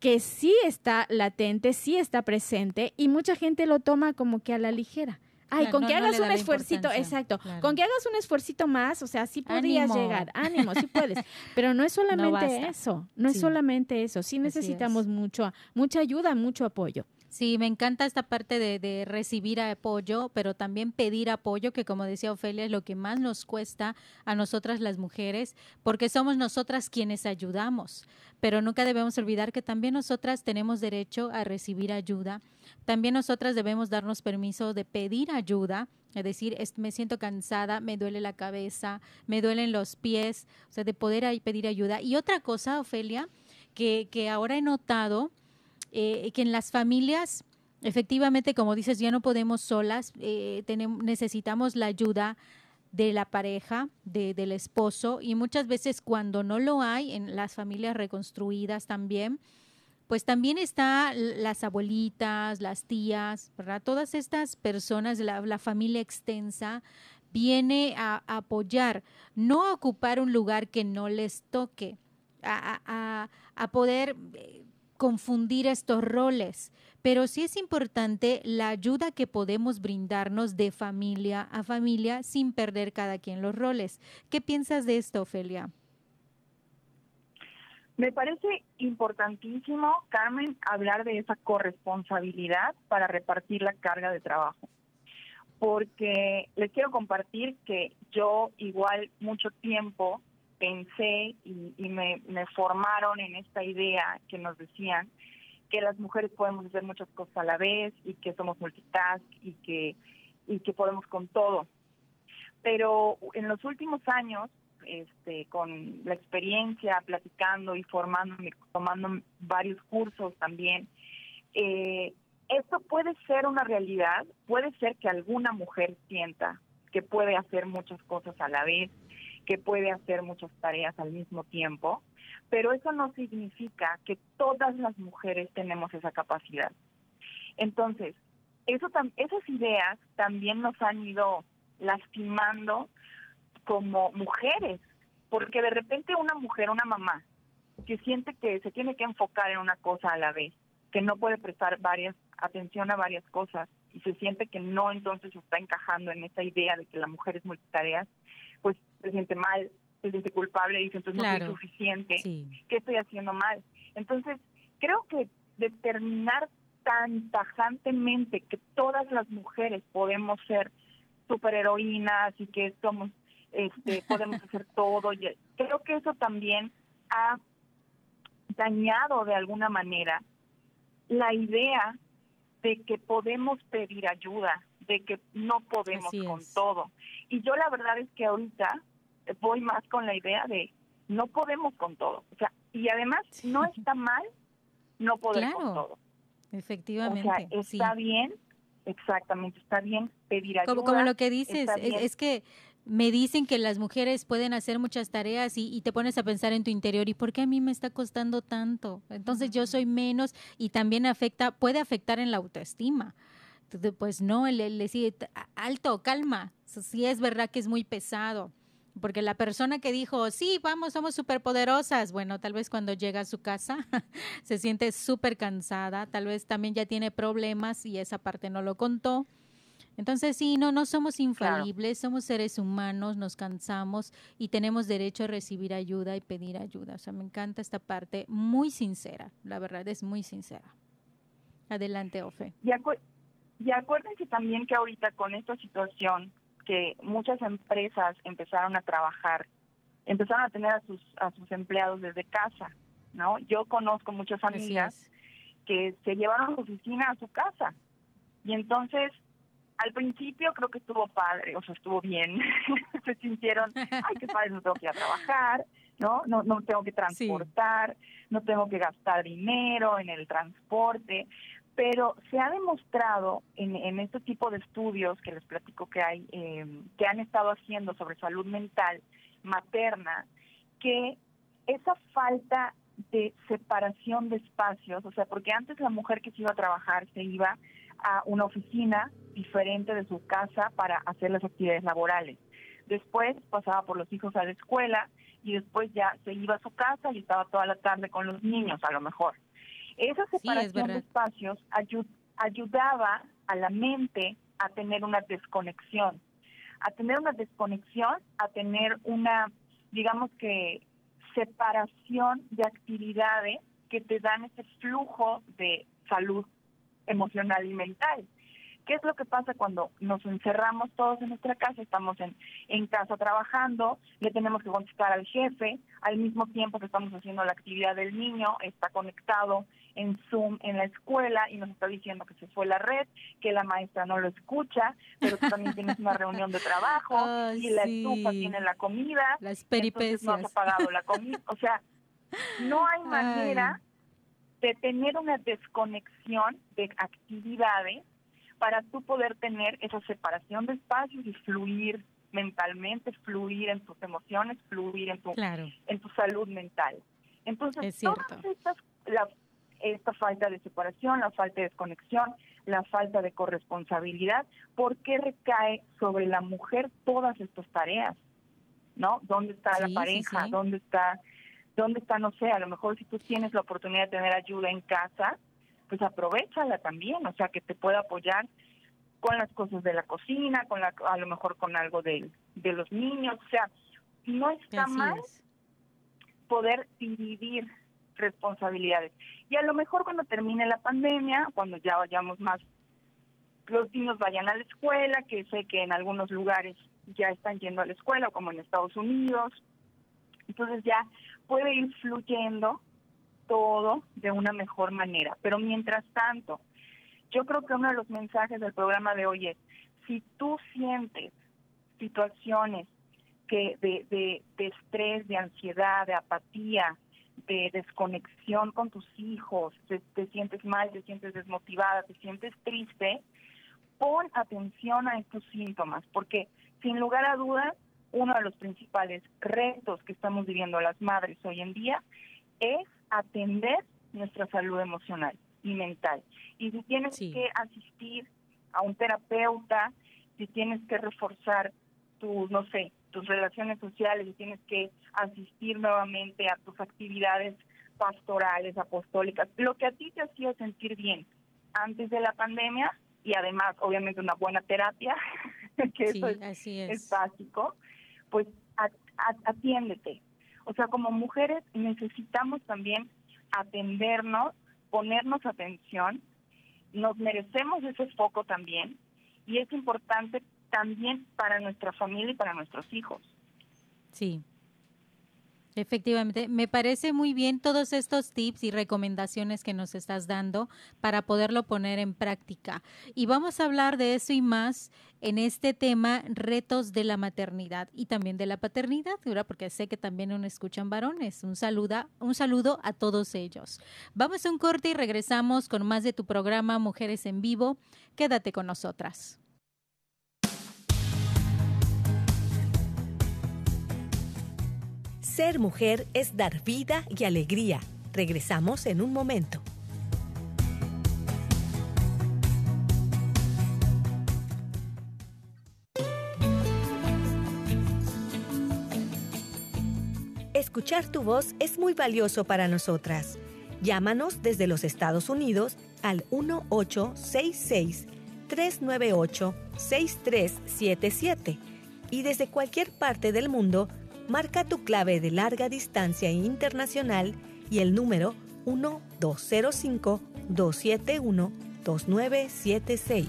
que sí está latente, sí está presente y mucha gente lo toma como que a la ligera. Ay, Claro, con no- que hagas un esfuercito, exacto, claro. con que hagas un esfuercito más, o sea, sí podrías Ánimo. llegar, ánimo, sí puedes, *laughs* pero no es solamente eso, no es solamente eso, sí necesitamos es. mucho, mucha ayuda, mucho apoyo. Sí, me encanta esta parte de, recibir apoyo, pero también pedir apoyo, que como decía Ofelia, es lo que más nos cuesta a nosotras las mujeres, porque somos nosotras quienes ayudamos. Pero nunca debemos olvidar que también nosotras tenemos derecho a recibir ayuda. También nosotras debemos darnos permiso de pedir ayuda, es decir, me siento cansada, me duele la cabeza, me duelen los pies, o sea, de poder pedir ayuda. Y otra cosa, Ofelia, que, que ahora he notado, eh, que en las familias, efectivamente, como dices, ya no podemos solas, eh, tenem- necesitamos la ayuda de la pareja, de, del esposo, y muchas veces cuando no lo hay, en las familias reconstruidas también, pues también está las abuelitas, las tías, ¿verdad? Todas estas personas, la, la familia extensa, viene a, apoyar, no a ocupar un lugar que no les toque, a, a- a- a poder eh, confundir estos roles. Pero sí es importante la ayuda que podemos brindarnos de familia a familia sin perder cada quien los roles. ¿Qué piensas de esto, Ofelia? Me parece importantísimo, Carmen, hablar de esa corresponsabilidad para repartir la carga de trabajo. Porque les quiero compartir que yo igual mucho tiempo pensé y, y me, me formaron en esta idea que nos decían que las mujeres podemos hacer muchas cosas a la vez y que somos multitask y que, y que podemos con todo. Pero en los últimos años este, con la experiencia, platicando y formándome, tomando varios cursos también. Eh, esto puede ser una realidad, puede ser que alguna mujer sienta que puede hacer muchas cosas a la vez, que puede hacer muchas tareas al mismo tiempo, pero eso no significa que todas las mujeres tenemos esa capacidad. Entonces, eso esas ideas también nos han ido lastimando como mujeres, porque de repente una mujer, una mamá, que siente que se tiene que enfocar en una cosa a la vez, que no puede prestar varias atención a varias cosas y se siente que no entonces está encajando en esa idea de que la mujer es multitarea, pues se siente mal, se siente culpable y dice entonces no es suficiente, ¿qué estoy haciendo mal? Entonces, creo que determinar tan tajantemente que todas las mujeres podemos ser superheroínas y que somos este, *laughs* podemos hacer todo. Creo que eso también ha dañado de alguna manera la idea de que podemos pedir ayuda, de que no podemos con todo. Y yo la verdad es que ahorita voy más con la idea de no podemos con todo. O sea, y además no está mal no poder con todo. Efectivamente. O sea, está bien, exactamente, está bien pedir ayuda. Como, como lo que dices, es, que me dicen que las mujeres pueden hacer muchas tareas y, te pones a pensar en tu interior, ¿y por qué a mí me está costando tanto? Entonces yo soy menos y también afecta, puede afectar en la autoestima. Pues no, le, le sigue, alto, calma, si es verdad que es muy pesado. Porque la persona que dijo, sí, vamos, somos superpoderosas, bueno, tal vez cuando llega a su casa *laughs* se siente súper cansada, tal vez también ya tiene problemas y esa parte no lo contó entonces, sí, no, no somos infalibles, somos seres humanos, nos cansamos y tenemos derecho a recibir ayuda y pedir ayuda. O sea, me encanta esta parte muy sincera, la verdad es muy sincera. Adelante, Ofe. Y, y acuérdense también que ahorita con esta situación que muchas empresas empezaron a trabajar, empezaron a tener a sus, a sus empleados desde casa, ¿no? Yo conozco muchas amigas que se llevaron su oficina a su casa y entonces al principio creo que estuvo padre, o sea, estuvo bien. *laughs* Se sintieron, ay, qué padre, no tengo que ir a trabajar, ¿no? No, no tengo que transportar, no tengo que gastar dinero en el transporte. Pero se ha demostrado en, este tipo de estudios que les platico que hay, em, que han estado haciendo sobre salud mental materna, que esa falta de separación de espacios, o sea, porque antes la mujer que se iba a trabajar se iba a una oficina diferente de su casa para hacer las actividades laborales. Después pasaba por los hijos a la escuela y después ya se iba a su casa y estaba toda la tarde con los niños, a lo mejor. Esa separación de espacios ayudaba a la mente a tener una desconexión, a tener una desconexión, a tener una, digamos que, separación de actividades que te dan ese flujo de salud emocional y mental. ¿Qué es lo que pasa cuando nos encerramos todos en nuestra casa? Estamos en, en casa trabajando, le tenemos que contestar al jefe, al mismo tiempo que estamos haciendo la actividad del niño, está conectado en Zoom en la escuela y nos está diciendo que se fue la red, que la maestra no lo escucha, pero tú también tienes una reunión de trabajo *laughs* y la estufa tiene la comida, las peripecias. no has apagado la comida, *laughs* o sea, no hay manera de tener una desconexión de actividades para tú poder tener esa separación de espacios y fluir mentalmente, fluir en tus emociones, fluir en tu, en tu salud mental. Entonces, todas estas, la, esta falta de separación, la falta de desconexión, la falta de corresponsabilidad, ¿por qué recae sobre la mujer todas estas tareas? ¿No? ¿Dónde está la pareja? ¿Dónde está ¿Dónde está? No sé, a lo mejor si tú tienes la oportunidad de tener ayuda en casa, pues aprovechala también, o sea, que te pueda apoyar con las cosas de la cocina, con la, a lo mejor con algo de, de los niños, o sea, no está mal poder dividir responsabilidades. Y a lo mejor cuando termine la pandemia, cuando ya vayamos más, los niños vayan a la escuela, que sé que en algunos lugares ya están yendo a la escuela, como en Estados Unidos, entonces ya puede ir fluyendo todo de una mejor manera. Pero mientras tanto, yo creo que uno de los mensajes del programa de hoy es, si tú sientes situaciones que de, de, de estrés, de ansiedad, de apatía, de desconexión con tus hijos, te, te, sientes mal, te sientes desmotivada, te sientes triste, pon atención a estos síntomas, porque sin lugar a dudas, uno de los principales retos que estamos viviendo las madres hoy en día es atender nuestra salud emocional y mental. Y si tienes Sí. que asistir a un terapeuta, si tienes que reforzar tus, no sé, tus relaciones sociales, si tienes que asistir nuevamente a tus actividades pastorales, apostólicas, lo que a ti te hacía sentir bien antes de la pandemia y además, obviamente, una buena terapia, *laughs* que Sí, eso es, así es es. básico, pues atiéndete. O sea, como mujeres necesitamos también atendernos, ponernos atención, nos merecemos ese foco también y es importante también para nuestra familia y para nuestros hijos. Sí. Efectivamente, me parece muy bien todos estos tips y recomendaciones que nos estás dando para poderlo poner en práctica. Y vamos a hablar de eso y más en este tema, retos de la maternidad y también de la paternidad, porque sé que también nos escuchan varones. Un saludo, un saludo a todos ellos. Vamos a un corte y regresamos con más de tu programa Mujeres en Vivo. Quédate con nosotras. Ser mujer es dar vida y alegría. Regresamos en un momento. Escuchar tu voz es muy valioso para nosotras. Llámanos desde los Estados Unidos al 1866-398-6377 y desde cualquier parte del mundo marca tu clave de larga distancia internacional y el número 1205-271-2976.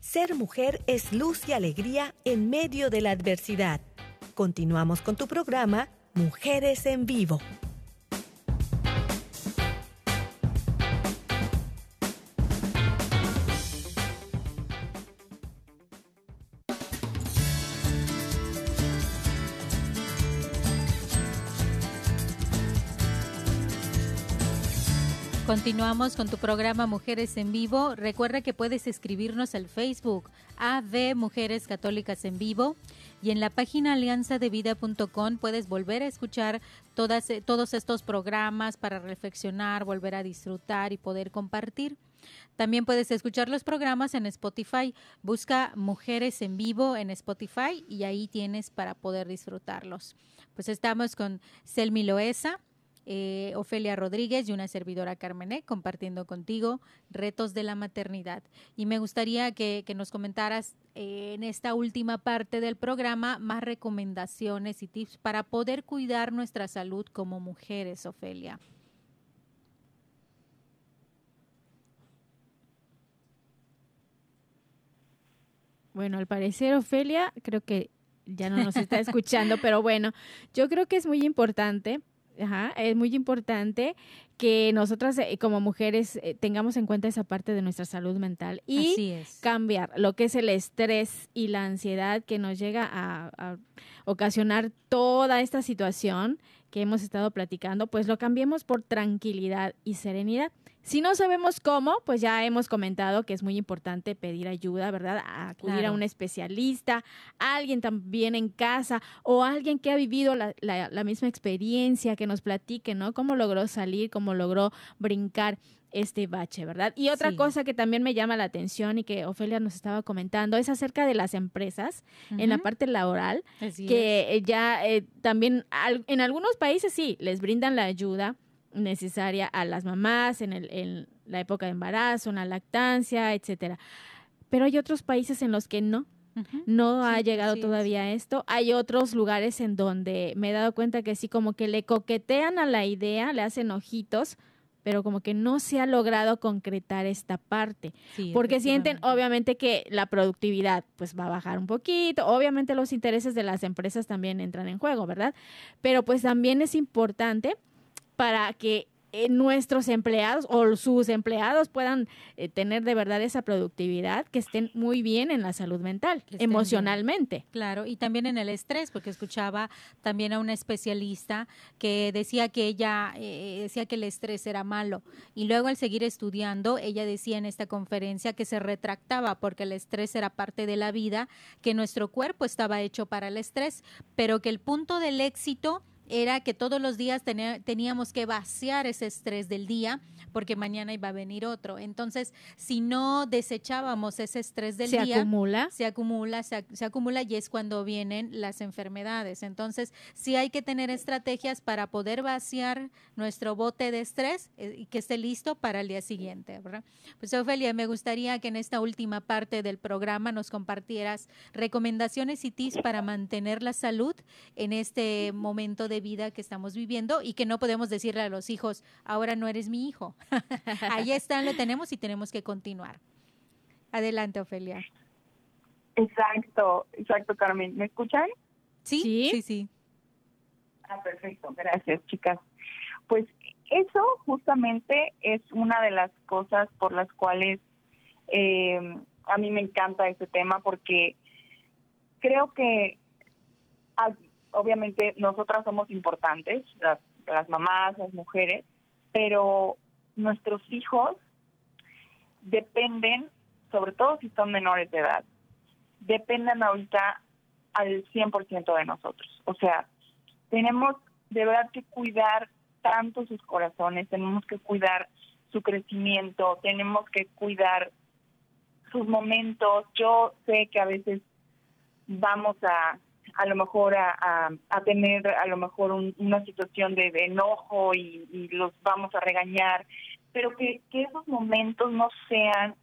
Ser mujer es luz y alegría en medio de la adversidad. Continuamos con tu programa Mujeres en Vivo. Continuamos con tu programa Mujeres en Vivo. Recuerda que puedes escribirnos al Facebook AV Mujeres Católicas en Vivo y en la página alianzadevida.com puedes volver a escuchar todas, eh, todos estos programas para reflexionar, volver a disfrutar y poder compartir. También puedes escuchar los programas en Spotify. Busca Mujeres en Vivo en Spotify y ahí tienes para poder disfrutarlos. Pues estamos con Selmi Loesa, eh, Ofelia Rodríguez y una servidora Carmené compartiendo contigo retos de la maternidad. Y me gustaría que, que nos comentaras eh, en esta última parte del programa más recomendaciones y tips para poder cuidar nuestra salud como mujeres, Ofelia. Bueno, al parecer Ofelia creo que ya no nos está *laughs* escuchando, pero bueno, yo creo que es muy importante, ajá, es muy importante que nosotras eh, como mujeres eh, tengamos en cuenta esa parte de nuestra salud mental y Así es. cambiar lo que es el estrés y la ansiedad que nos llega a, a ocasionar toda esta situación que hemos estado platicando, pues lo cambiemos por tranquilidad y serenidad. Si no sabemos cómo, pues ya hemos comentado que es muy importante pedir ayuda, ¿verdad? A acudir a un especialista, a alguien también en casa o alguien que ha vivido la, la- la misma experiencia, que nos platique, ¿no? Cómo logró salir, cómo logró brincar este bache, ¿verdad? Y otra Sí. cosa que también me llama la atención y que Ofelia nos estaba comentando es acerca de las empresas en la parte laboral, así que ya eh, también al- en algunos países sí les brindan la ayuda necesaria a las mamás en, el, en la época de embarazo, en la lactancia, etcétera. Pero hay otros países en los que no, no ha llegado todavía esto. Hay otros lugares en donde me he dado cuenta que sí, como que le coquetean a la idea, le hacen ojitos, pero como que no se ha logrado concretar esta parte. Porque sienten obviamente que la productividad pues va a bajar un poquito, obviamente los intereses de las empresas también entran en juego, ¿verdad? Pero pues también es importante para que eh, nuestros empleados o sus empleados puedan eh, tener de verdad esa productividad, que estén muy bien en la salud mental, emocionalmente. Claro, y también en el estrés, porque escuchaba también a una especialista que decía que ella eh, decía que el estrés era malo y luego al seguir estudiando, ella decía en esta conferencia que se retractaba porque el estrés era parte de la vida, que nuestro cuerpo estaba hecho para el estrés, pero que el punto del éxito era que todos los días teníamos que vaciar ese estrés del día porque mañana iba a venir otro. Entonces, si no desechábamos ese estrés del día, se acumula, se acumula, se, acumula y es cuando vienen las enfermedades. Entonces, sí hay que tener estrategias para poder vaciar nuestro bote de estrés eh, y que esté listo para el día siguiente. ¿verdad? Pues, Ofelia, me gustaría que en esta última parte del programa nos compartieras recomendaciones y tips para mantener la salud en este momento de vida que estamos viviendo y que no podemos decirle a los hijos, ahora no eres mi hijo. *laughs* Ahí está, lo tenemos y tenemos que continuar. Adelante, Ofelia. Exacto, exacto, Carmen. ¿Me escuchan? Sí, sí, sí. Ah, perfecto. Gracias, chicas. Pues eso justamente es una de las cosas por las cuales eh, a mí me encanta este tema porque creo que obviamente nosotras somos importantes, las mamás, las mujeres, pero nuestros hijos dependen, sobre todo si son menores de edad, dependen ahorita al 100% de nosotros. O sea, tenemos de verdad que cuidar tanto sus corazones, tenemos que cuidar su crecimiento, tenemos que cuidar sus momentos. Yo sé que a veces vamos a a lo mejor a, a, tener a lo mejor una situación de, enojo y, los vamos a regañar, pero que, que esos momentos no sean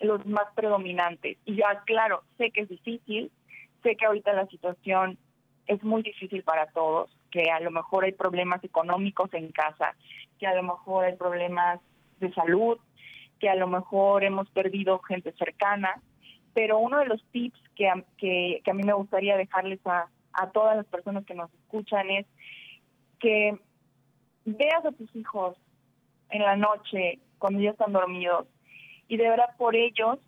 los más predominantes. Y ya, claro, sé que es difícil, sé que ahorita la situación es muy difícil para todos, que a lo mejor hay problemas económicos en casa, que a lo mejor hay problemas de salud, que a lo mejor hemos perdido gente cercana, pero uno de los tips que a, que, a mí me gustaría dejarles a, a todas las personas que nos escuchan es que veas a tus hijos en la noche cuando ya están dormidos y de verdad por ellos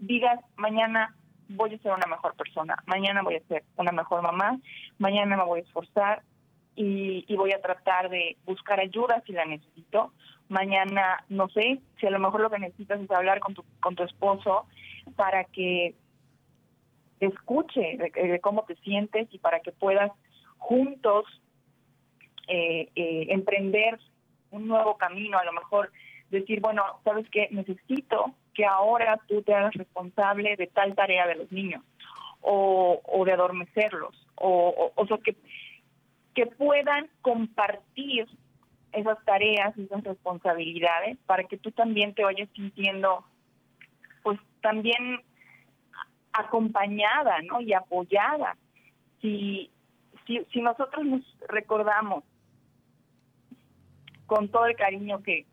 digas mañana voy a ser una mejor persona, mañana voy a ser una mejor mamá, mañana me voy a esforzar y, y voy a tratar de buscar ayuda si la necesito. Mañana, no sé, si a lo mejor lo que necesitas es hablar con tu, con tu esposo para que escuche de, cómo te sientes y para que puedas juntos eh, eh, emprender un nuevo camino, a lo mejor decir, bueno, sabes qué, necesito que ahora tú te hagas responsable de tal tarea de los niños o, de adormecerlos o, o, que, que puedan compartir esas tareas, esas responsabilidades para que tú también te vayas sintiendo pues también acompañada ¿no? y apoyada. Si, si, si nosotros nos recordamos con todo el cariño que,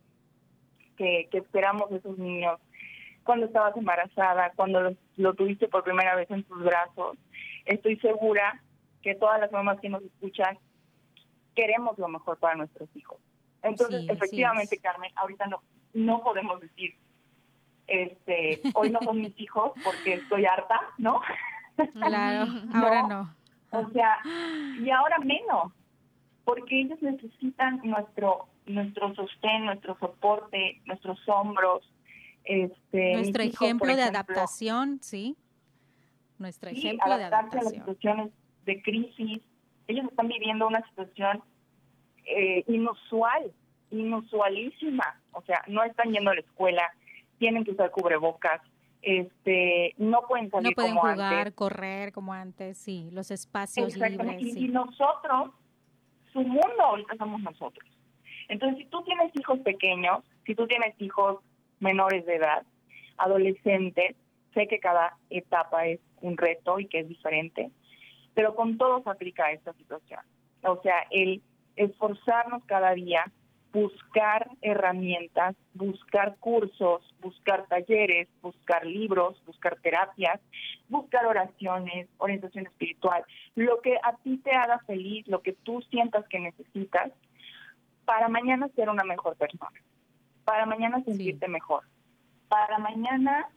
que, esperamos de esos niños, cuando estabas embarazada, cuando lo, tuviste por primera vez en tus brazos, estoy segura que todas las mamás que nos escuchan queremos lo mejor para nuestros hijos. Entonces, efectivamente, Carmen, ahorita no, no podemos decir este, hoy no son mis hijos porque estoy harta, ¿no? Claro, *laughs* ahora no. O sea, y ahora menos, porque ellos necesitan nuestro nuestro sostén, nuestro soporte, nuestros hombros, este, nuestro ejemplo de adaptación, sí. Nuestro ejemplo de adaptación. a las situaciones de crisis. Ellos están viviendo una situación eh, inusual, inusualísima. O sea, no están yendo a la escuela, tienen que usar cubrebocas, este, no pueden salir no pueden jugar, correr como antes, sí, los espacios libres. Y, y nosotros, su mundo ahorita somos nosotros. Entonces, si tú tienes hijos pequeños, si tú tienes hijos menores de edad, adolescentes, sé que cada etapa es un reto y que es diferente, pero con todos aplica esta situación. O sea, el esforzarnos cada día buscar herramientas, buscar cursos, buscar talleres, buscar libros, buscar terapias, buscar oraciones, orientación espiritual, lo que a ti te haga feliz, lo que tú sientas que necesitas, para mañana ser una mejor persona, para mañana sentirte mejor, para mañana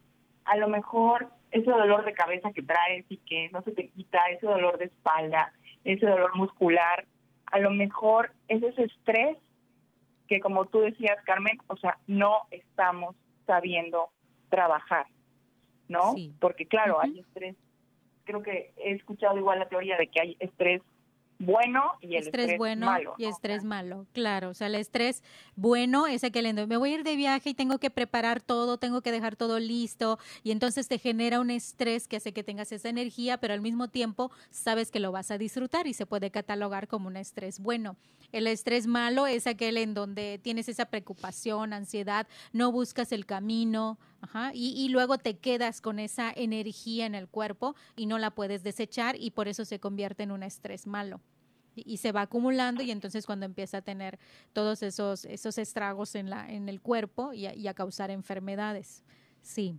a lo mejor ese dolor de cabeza que traes y que no se te quita, ese dolor de espalda, ese dolor muscular, a lo mejor es ese estrés que como tú decías, Carmen, o sea, no estamos sabiendo trabajar, ¿no? Porque claro, hay estrés, creo que he escuchado igual la teoría de que hay estrés bueno y el estrés, bueno malo, y estrés malo, claro. O sea, el estrés bueno es aquel en me voy a ir de viaje y tengo que preparar todo, tengo que dejar todo listo y entonces te genera un estrés que hace que tengas esa energía, pero al mismo tiempo sabes que lo vas a disfrutar y se puede catalogar como un estrés bueno. El estrés malo es aquel en donde tienes esa preocupación, ansiedad, no buscas el camino, Ajá, y, y, luego te quedas con esa energía en el cuerpo y no la puedes desechar y por eso se convierte en un estrés malo. Y, se va acumulando y entonces cuando empieza a tener todos esos, esos estragos en, la, en el cuerpo y a, causar enfermedades. Sí.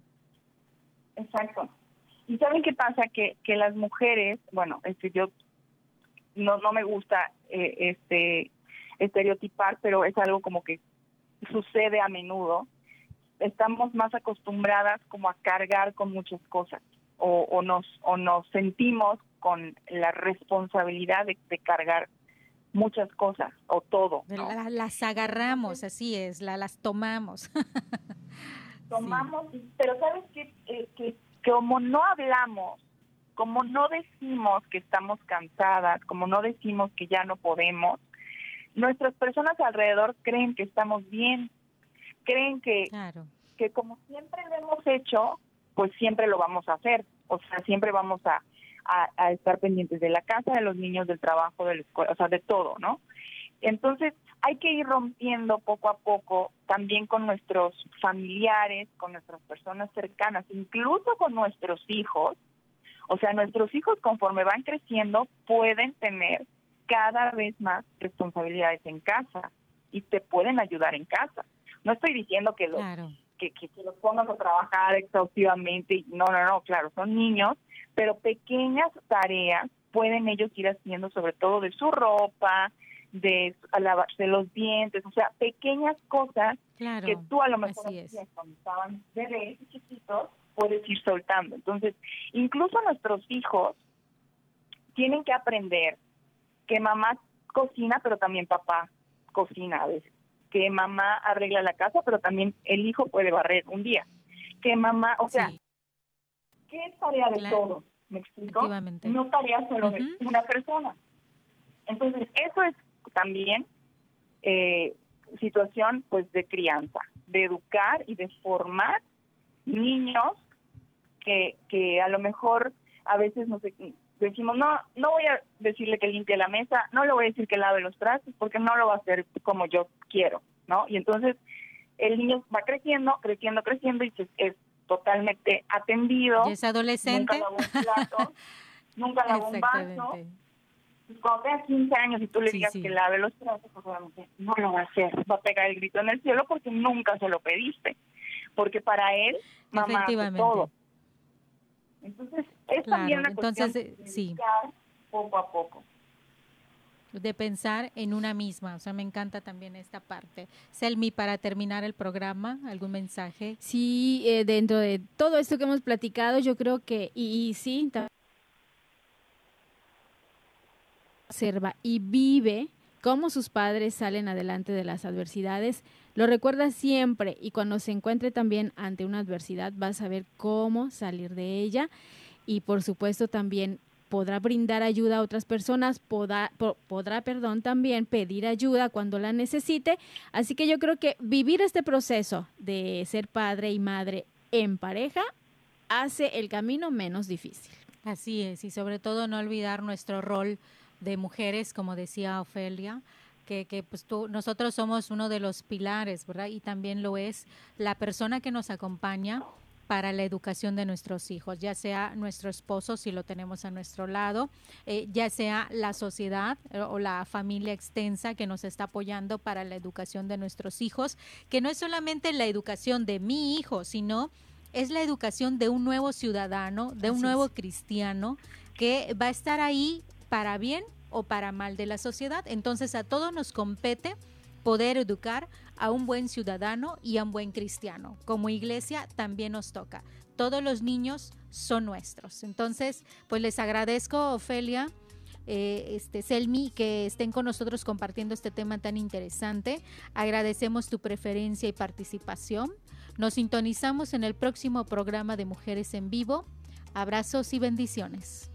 Exacto. ¿Y saben qué pasa? Que, que las mujeres, bueno, este, yo no, no me gusta eh, este estereotipar, pero es algo como que sucede a menudo estamos más acostumbradas como a cargar con muchas cosas o, nos o nos sentimos con la responsabilidad de, cargar muchas cosas o todo. Las, agarramos, así es, la, las tomamos. *laughs* tomamos, pero sabes qué? Eh, que como no hablamos, como no decimos que estamos cansadas, como no decimos que ya no podemos, nuestras personas alrededor creen que estamos bien creen que, que como siempre lo hemos hecho, pues siempre lo vamos a hacer. O sea, siempre vamos a, a, estar pendientes de la casa, de los niños, del trabajo, de la escuela, o sea, de todo, ¿no? Entonces, hay que ir rompiendo poco a poco también con nuestros familiares, con nuestras personas cercanas, incluso con nuestros hijos. O sea, nuestros hijos conforme van creciendo pueden tener cada vez más responsabilidades en casa y te pueden ayudar en casa. No estoy diciendo que los, que, que, los pongas a trabajar exhaustivamente, no, no, no, claro, son niños, pero pequeñas tareas pueden ellos ir haciendo, sobre todo de su ropa, de lavarse los dientes, o sea, pequeñas cosas que tú a lo mejor cuando estaban bebés chiquitos puedes ir soltando. Entonces, incluso nuestros hijos tienen que aprender que mamá cocina, pero también papá cocina a veces que mamá arregla la casa, pero también el hijo puede barrer un día. Que mamá, o sea, ¿qué es tarea de todos? ¿Me explico? No tarea solo de una persona. Entonces, eso es también eh, situación pues de crianza, de educar y de formar niños que, que a lo mejor a veces no sé, decimos, no, no voy a decirle que limpie la mesa, no le voy a decir que lave los trastes, porque no lo va a hacer como yo quiero, ¿no? Y entonces el niño va creciendo, creciendo, creciendo y es totalmente atendido. ¿Y es adolescente? Nunca lavó un plato, *laughs* nunca lavó un vaso. Cuando tenga 15 años y tú le digas que lave los trastes, pues obviamente no lo va a hacer. Va a pegar el grito en el cielo porque nunca se lo pediste. Porque para él, mamá hace todo. Entonces, es también una cuestión de sí. poco a poco. De pensar en una misma, o sea, me encanta también esta parte. Selmi, para terminar el programa, ¿algún mensaje? Sí, eh, dentro de todo esto que hemos platicado, yo creo que, y, y sí, observa y vive cómo sus padres salen adelante de las adversidades lo recuerda siempre y cuando se encuentre también ante una adversidad va a saber cómo salir de ella y por supuesto también podrá brindar ayuda a otras personas, podrá, podrá, perdón, también pedir ayuda cuando la necesite. Así que yo creo que vivir este proceso de ser padre y madre en pareja hace el camino menos difícil. Así es, y sobre todo no olvidar nuestro rol de mujeres, como decía Ofelia, que, pues tú, nosotros somos uno de los pilares, ¿verdad? Y también lo es la persona que nos acompaña para la educación de nuestros hijos, ya sea nuestro esposo, si lo tenemos a nuestro lado, eh, ya sea la sociedad eh, o la familia extensa que nos está apoyando para la educación de nuestros hijos, que no es solamente la educación de mi hijo, sino es la educación de un nuevo ciudadano, de un nuevo cristiano, que va a estar ahí para bien o para mal de la sociedad. Entonces a todos nos compete poder educar a un buen ciudadano y a un buen cristiano. Como iglesia también nos toca. Todos los niños son nuestros. Entonces, pues les agradezco, Ofelia, eh, este, Selmi, que estén con nosotros compartiendo este tema tan interesante. Agradecemos tu preferencia y participación. Nos sintonizamos en el próximo programa de Mujeres en Vivo. Abrazos y bendiciones.